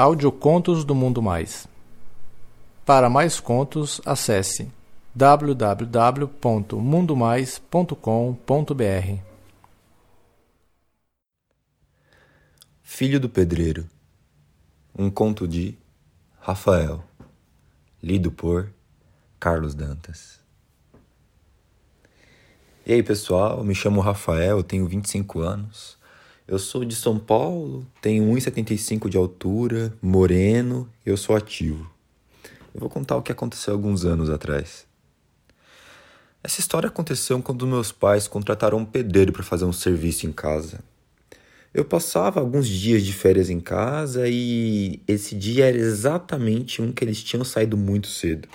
Audiocontos do Mundo Mais. Para mais contos, acesse www.mundomais.com.br. Filho do Pedreiro. Um conto de Rafael. Lido por Carlos Dantas. E aí, pessoal? Me chamo Rafael, tenho 25 anos. Eu sou de São Paulo, tenho 1,75 de altura, moreno, eu sou ativo. Eu vou contar o que aconteceu alguns anos atrás. Essa história aconteceu quando meus pais contrataram um pedreiro para fazer um serviço em casa. Eu passava alguns dias de férias em casa e esse dia era exatamente um que eles tinham saído muito cedo.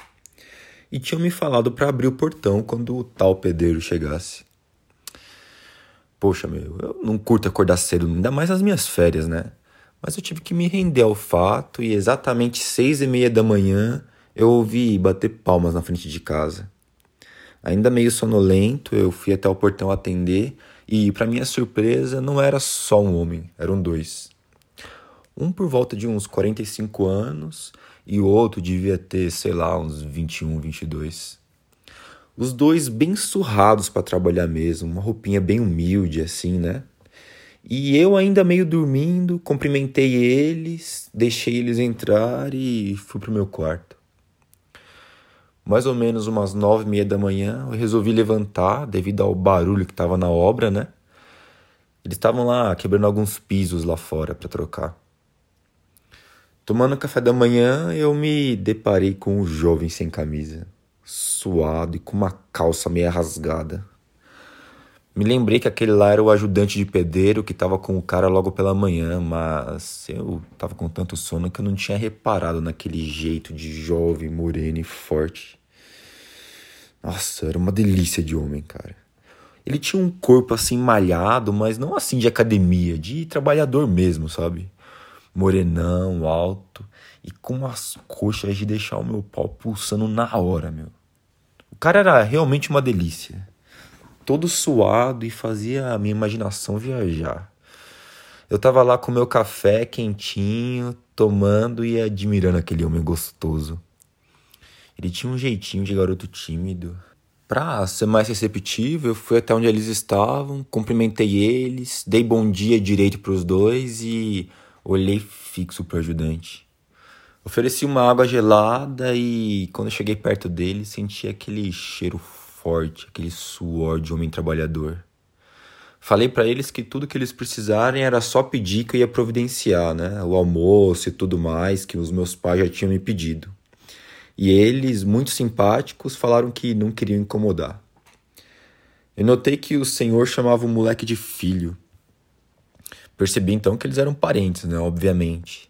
E tinham me falado para abrir o portão quando o tal pedreiro chegasse. Poxa, meu, eu não curto acordar cedo, ainda mais nas minhas férias, né? Mas eu tive que me render ao fato e exatamente seis e meia da manhã eu ouvi bater palmas na frente de casa. Ainda meio sonolento, eu fui até o portão atender e, para minha surpresa, não era só um homem, eram dois. Um por volta de uns 45 anos e o outro devia ter, sei lá, uns 21, 22. Os dois bem surrados para trabalhar mesmo, uma roupinha bem humilde assim, né? E eu ainda meio dormindo, cumprimentei eles, deixei eles entrar e fui pro meu quarto. Mais ou menos umas nove e meia da manhã, eu resolvi levantar devido ao barulho que estava na obra, né? Eles estavam lá quebrando alguns pisos lá fora para trocar. Tomando café da manhã, eu me deparei com um jovem sem camisa suado e com uma calça meia rasgada. Me lembrei que aquele lá era o ajudante de pedreiro que estava com o cara logo pela manhã, mas eu estava com tanto sono que eu não tinha reparado naquele jeito de jovem, moreno e forte. Nossa, era uma delícia de homem, cara. Ele tinha um corpo assim malhado, mas não assim de academia, de trabalhador mesmo, sabe? Morenão, alto e com as coxas de deixar o meu pau pulsando na hora, meu. Cara era realmente uma delícia. Todo suado e fazia a minha imaginação viajar. Eu tava lá com meu café quentinho, tomando e admirando aquele homem gostoso. Ele tinha um jeitinho de garoto tímido. Pra ser mais receptivo, eu fui até onde eles estavam, cumprimentei eles, dei bom dia direito para os dois e olhei fixo pro ajudante. Ofereci uma água gelada e quando eu cheguei perto dele, senti aquele cheiro forte, aquele suor de homem trabalhador. Falei para eles que tudo que eles precisarem era só pedir que eu ia providenciar, né? O almoço e tudo mais que os meus pais já tinham me pedido. E eles, muito simpáticos, falaram que não queriam incomodar. Eu notei que o senhor chamava o moleque de filho. Percebi então que eles eram parentes, né? Obviamente.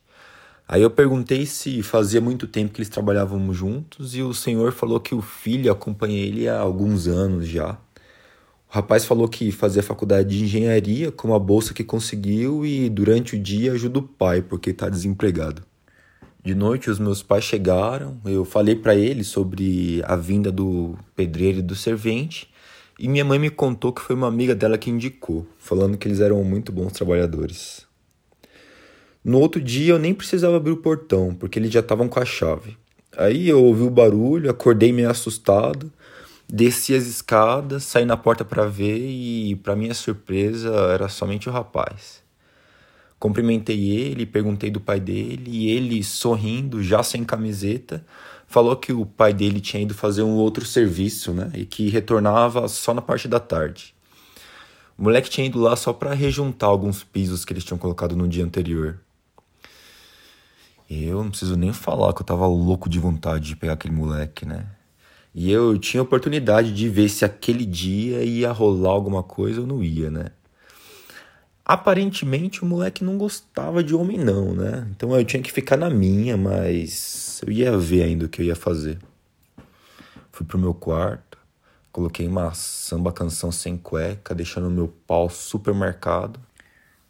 Aí eu perguntei se fazia muito tempo que eles trabalhavam juntos e o senhor falou que o filho acompanha ele há alguns anos já. O rapaz falou que fazia faculdade de engenharia com uma bolsa que conseguiu e durante o dia ajuda o pai porque está desempregado. De noite os meus pais chegaram, eu falei para eles sobre a vinda do pedreiro e do servente e minha mãe me contou que foi uma amiga dela que indicou, falando que eles eram muito bons trabalhadores. No outro dia eu nem precisava abrir o portão, porque eles já estavam com a chave. Aí eu ouvi o barulho, acordei meio assustado, desci as escadas, saí na porta para ver e, para minha surpresa, era somente o rapaz. Cumprimentei ele, perguntei do pai dele e ele, sorrindo, já sem camiseta, falou que o pai dele tinha ido fazer um outro serviço, né? E que retornava só na parte da tarde. O moleque tinha ido lá só para rejuntar alguns pisos que eles tinham colocado no dia anterior. Eu não preciso nem falar que eu tava louco de vontade de pegar aquele moleque, né? E eu tinha oportunidade de ver se aquele dia ia rolar alguma coisa ou não ia, né? Aparentemente o moleque não gostava de homem, não, né? Então eu tinha que ficar na minha, mas eu ia ver ainda o que eu ia fazer. Fui pro meu quarto, coloquei uma samba canção sem cueca, deixando meu pau super marcado.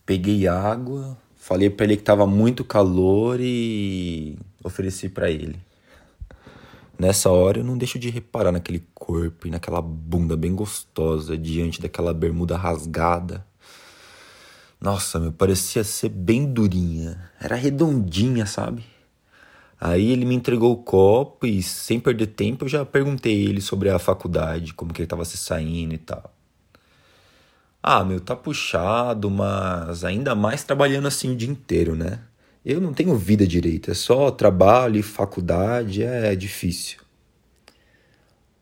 Peguei água, Falei para ele que tava muito calor e ofereci para ele. Nessa hora eu não deixo de reparar naquele corpo e naquela bunda bem gostosa diante daquela bermuda rasgada. Nossa, meu, parecia ser bem durinha. Era redondinha, sabe? Aí ele me entregou o copo e, sem perder tempo, eu já perguntei ele sobre a faculdade, como que ele tava se saindo e tal. Ah, meu, tá puxado, mas ainda mais trabalhando assim o dia inteiro, né? Eu não tenho vida direita, é só trabalho e faculdade, é difícil.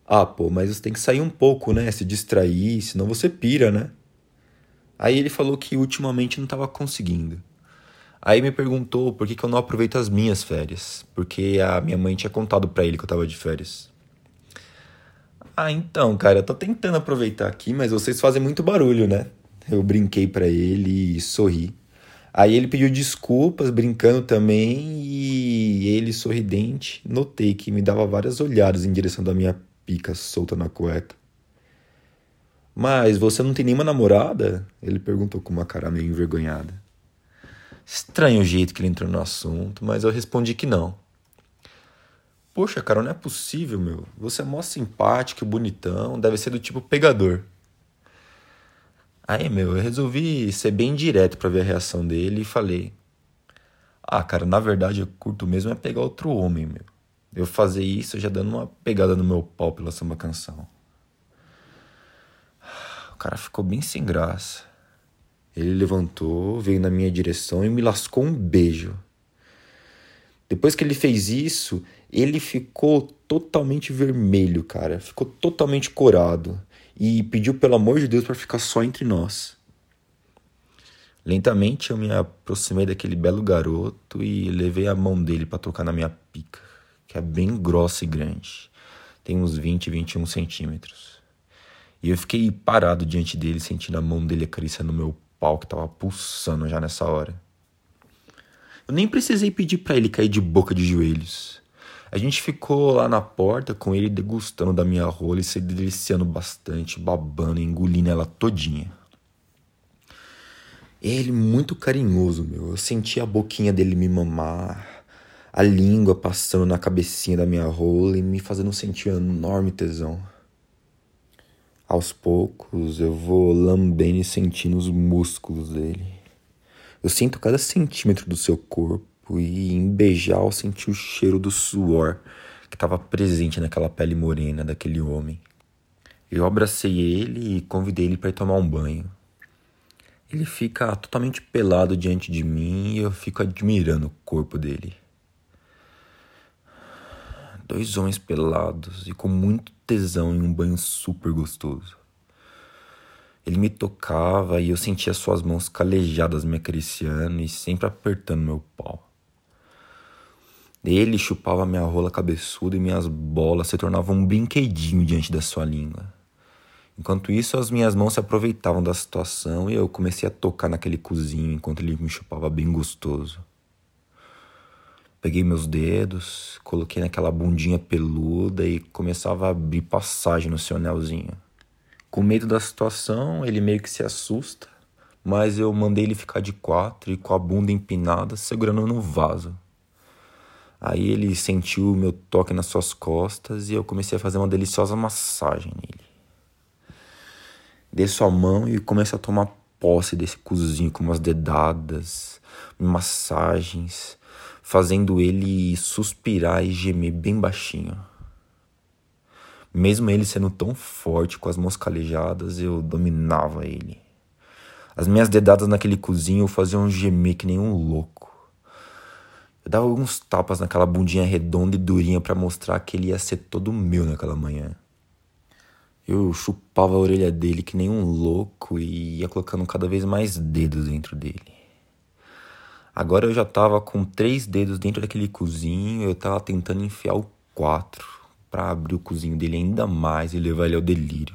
Ah, pô, mas você tem que sair um pouco, né? Se distrair, senão você pira, né? Aí ele falou que ultimamente não tava conseguindo. Aí me perguntou por que, que eu não aproveito as minhas férias, porque a minha mãe tinha contado para ele que eu tava de férias. Ah, então, cara, eu tô tentando aproveitar aqui, mas vocês fazem muito barulho, né? Eu brinquei para ele e sorri. Aí ele pediu desculpas, brincando também, e ele, sorridente, notei que me dava várias olhadas em direção da minha pica solta na cueca. Mas você não tem nenhuma namorada? Ele perguntou com uma cara meio envergonhada. Estranho o jeito que ele entrou no assunto, mas eu respondi que não. Poxa, cara, não é possível, meu. Você é mó simpático, bonitão, deve ser do tipo pegador. Aí, meu, eu resolvi ser bem direto para ver a reação dele e falei: Ah, cara, na verdade eu curto mesmo é pegar outro homem, meu. Eu fazer isso já dando uma pegada no meu pau pela samba canção. O cara ficou bem sem graça. Ele levantou, veio na minha direção e me lascou um beijo. Depois que ele fez isso, ele ficou totalmente vermelho, cara. Ficou totalmente corado. E pediu, pelo amor de Deus, para ficar só entre nós. Lentamente eu me aproximei daquele belo garoto e levei a mão dele para tocar na minha pica, que é bem grossa e grande. Tem uns 20, 21 centímetros. E eu fiquei parado diante dele, sentindo a mão dele acariciando meu pau que tava pulsando já nessa hora. Eu nem precisei pedir para ele cair de boca de joelhos. A gente ficou lá na porta com ele degustando da minha rola e se deliciando bastante, babando engolindo ela todinha. Ele muito carinhoso, meu. Eu senti a boquinha dele me mamar, a língua passando na cabecinha da minha rola e me fazendo sentir um enorme tesão. Aos poucos eu vou lambendo e sentindo os músculos dele. Eu sinto cada centímetro do seu corpo e em beijar eu senti o cheiro do suor que estava presente naquela pele morena daquele homem. Eu abracei ele e convidei ele para tomar um banho. Ele fica totalmente pelado diante de mim e eu fico admirando o corpo dele. Dois homens pelados e com muito tesão em um banho super gostoso. Ele me tocava e eu sentia suas mãos calejadas me acariciando e sempre apertando meu pau. Ele chupava minha rola cabeçuda e minhas bolas se tornavam um brinquedinho diante da sua língua. Enquanto isso, as minhas mãos se aproveitavam da situação e eu comecei a tocar naquele cozinho enquanto ele me chupava bem gostoso. Peguei meus dedos, coloquei naquela bundinha peluda e começava a abrir passagem no seu anelzinho. Com medo da situação, ele meio que se assusta, mas eu mandei ele ficar de quatro e com a bunda empinada, segurando no vaso. Aí ele sentiu o meu toque nas suas costas e eu comecei a fazer uma deliciosa massagem nele. Dei sua mão e comecei a tomar posse desse cozinho com umas dedadas, massagens, fazendo ele suspirar e gemer bem baixinho. Mesmo ele sendo tão forte com as mãos calejadas, eu dominava ele. As minhas dedadas naquele cozinho faziam gemer que nem um louco. Eu dava alguns tapas naquela bundinha redonda e durinha para mostrar que ele ia ser todo meu naquela manhã. Eu chupava a orelha dele que nem um louco e ia colocando cada vez mais dedos dentro dele. Agora eu já tava com três dedos dentro daquele cozinho, eu tava tentando enfiar o quatro para abrir o cozinho dele ainda mais e levar ele ao delírio.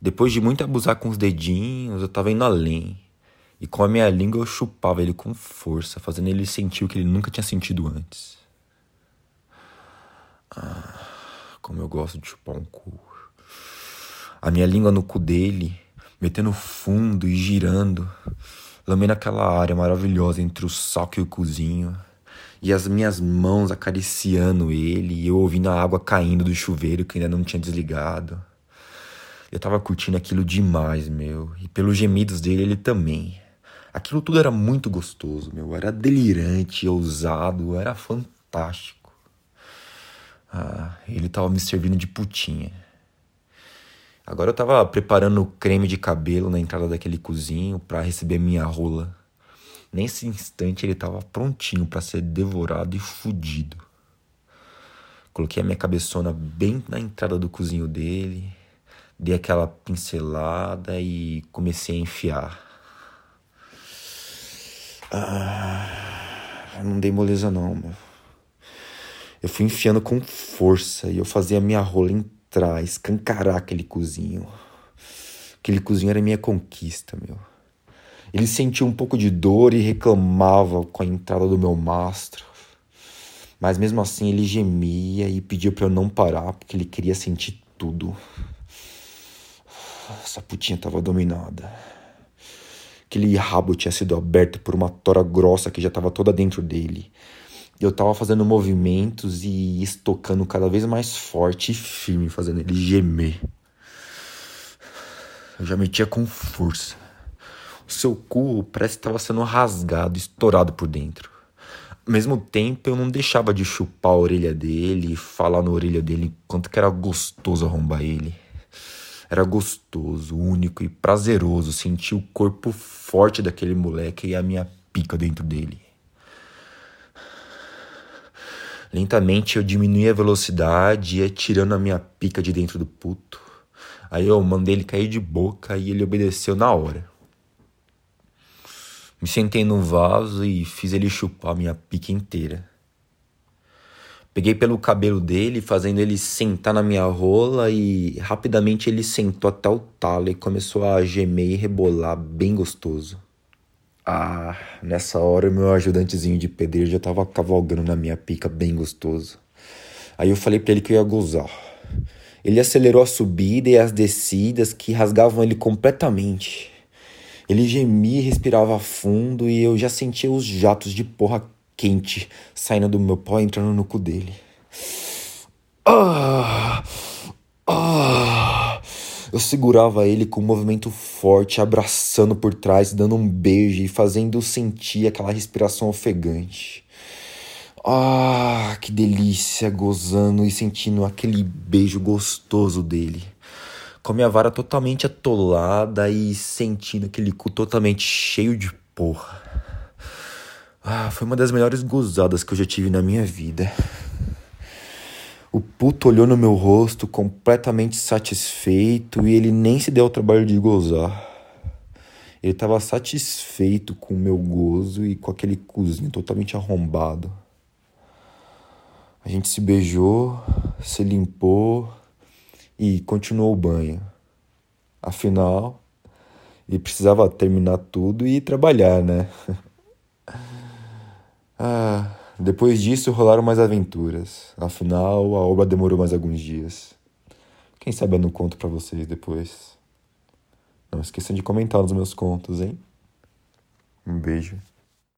Depois de muito abusar com os dedinhos, eu tava indo além. E com a minha língua eu chupava ele com força, fazendo ele sentir o que ele nunca tinha sentido antes. Ah, como eu gosto de chupar um cu. A minha língua no cu dele, metendo fundo e girando, lambendo aquela área maravilhosa entre o saco e o cozinho e as minhas mãos acariciando ele e eu ouvindo a água caindo do chuveiro que ainda não tinha desligado. Eu tava curtindo aquilo demais, meu. E pelos gemidos dele, ele também. Aquilo tudo era muito gostoso, meu. Era delirante, ousado, era fantástico. Ah, ele tava me servindo de putinha. Agora eu tava preparando o creme de cabelo na entrada daquele cozinho para receber minha rola. Nesse instante ele tava prontinho para ser devorado e fudido. Coloquei a minha cabeçona bem na entrada do cozinho dele, dei aquela pincelada e comecei a enfiar. Ah, não dei moleza não, meu. Eu fui enfiando com força e eu fazia a minha rola entrar, escancarar aquele cozinho. Aquele cozinho era minha conquista, meu. Ele sentia um pouco de dor e reclamava com a entrada do meu mastro. Mas mesmo assim ele gemia e pediu para eu não parar porque ele queria sentir tudo. Essa putinha tava dominada. Aquele rabo tinha sido aberto por uma tora grossa que já estava toda dentro dele. Eu tava fazendo movimentos e estocando cada vez mais forte e firme, fazendo ele gemer. Eu já metia com força. Seu cu parece que estava sendo rasgado, estourado por dentro. Ao mesmo tempo, eu não deixava de chupar a orelha dele, falar na orelha dele quanto que era gostoso arrombar ele. Era gostoso, único e prazeroso sentir o corpo forte daquele moleque e a minha pica dentro dele. Lentamente eu diminuí a velocidade e ia tirando a minha pica de dentro do puto. Aí eu mandei ele cair de boca e ele obedeceu na hora. Me sentei no vaso e fiz ele chupar minha pica inteira. Peguei pelo cabelo dele, fazendo ele sentar na minha rola e rapidamente ele sentou até o talo e começou a gemer e rebolar bem gostoso. Ah, nessa hora o meu ajudantezinho de pedreiro já tava cavalgando na minha pica bem gostoso. Aí eu falei para ele que eu ia gozar. Ele acelerou a subida e as descidas que rasgavam ele completamente. Ele gemia respirava fundo e eu já sentia os jatos de porra quente saindo do meu pau e entrando no cu dele. Ah! Ah! Eu segurava ele com um movimento forte, abraçando por trás, dando um beijo e fazendo sentir aquela respiração ofegante. Ah, que delícia, gozando e sentindo aquele beijo gostoso dele. Com a minha vara totalmente atolada e sentindo aquele cu totalmente cheio de porra. Ah, foi uma das melhores gozadas que eu já tive na minha vida. O puto olhou no meu rosto completamente satisfeito e ele nem se deu ao trabalho de gozar. Ele estava satisfeito com o meu gozo e com aquele cozinho totalmente arrombado. A gente se beijou, se limpou e continuou o banho. Afinal, ele precisava terminar tudo e trabalhar, né? Ah, depois disso rolaram mais aventuras. Afinal, a obra demorou mais alguns dias. Quem sabe eu não conto para vocês depois. Não esqueçam de comentar nos meus contos, hein? Um beijo.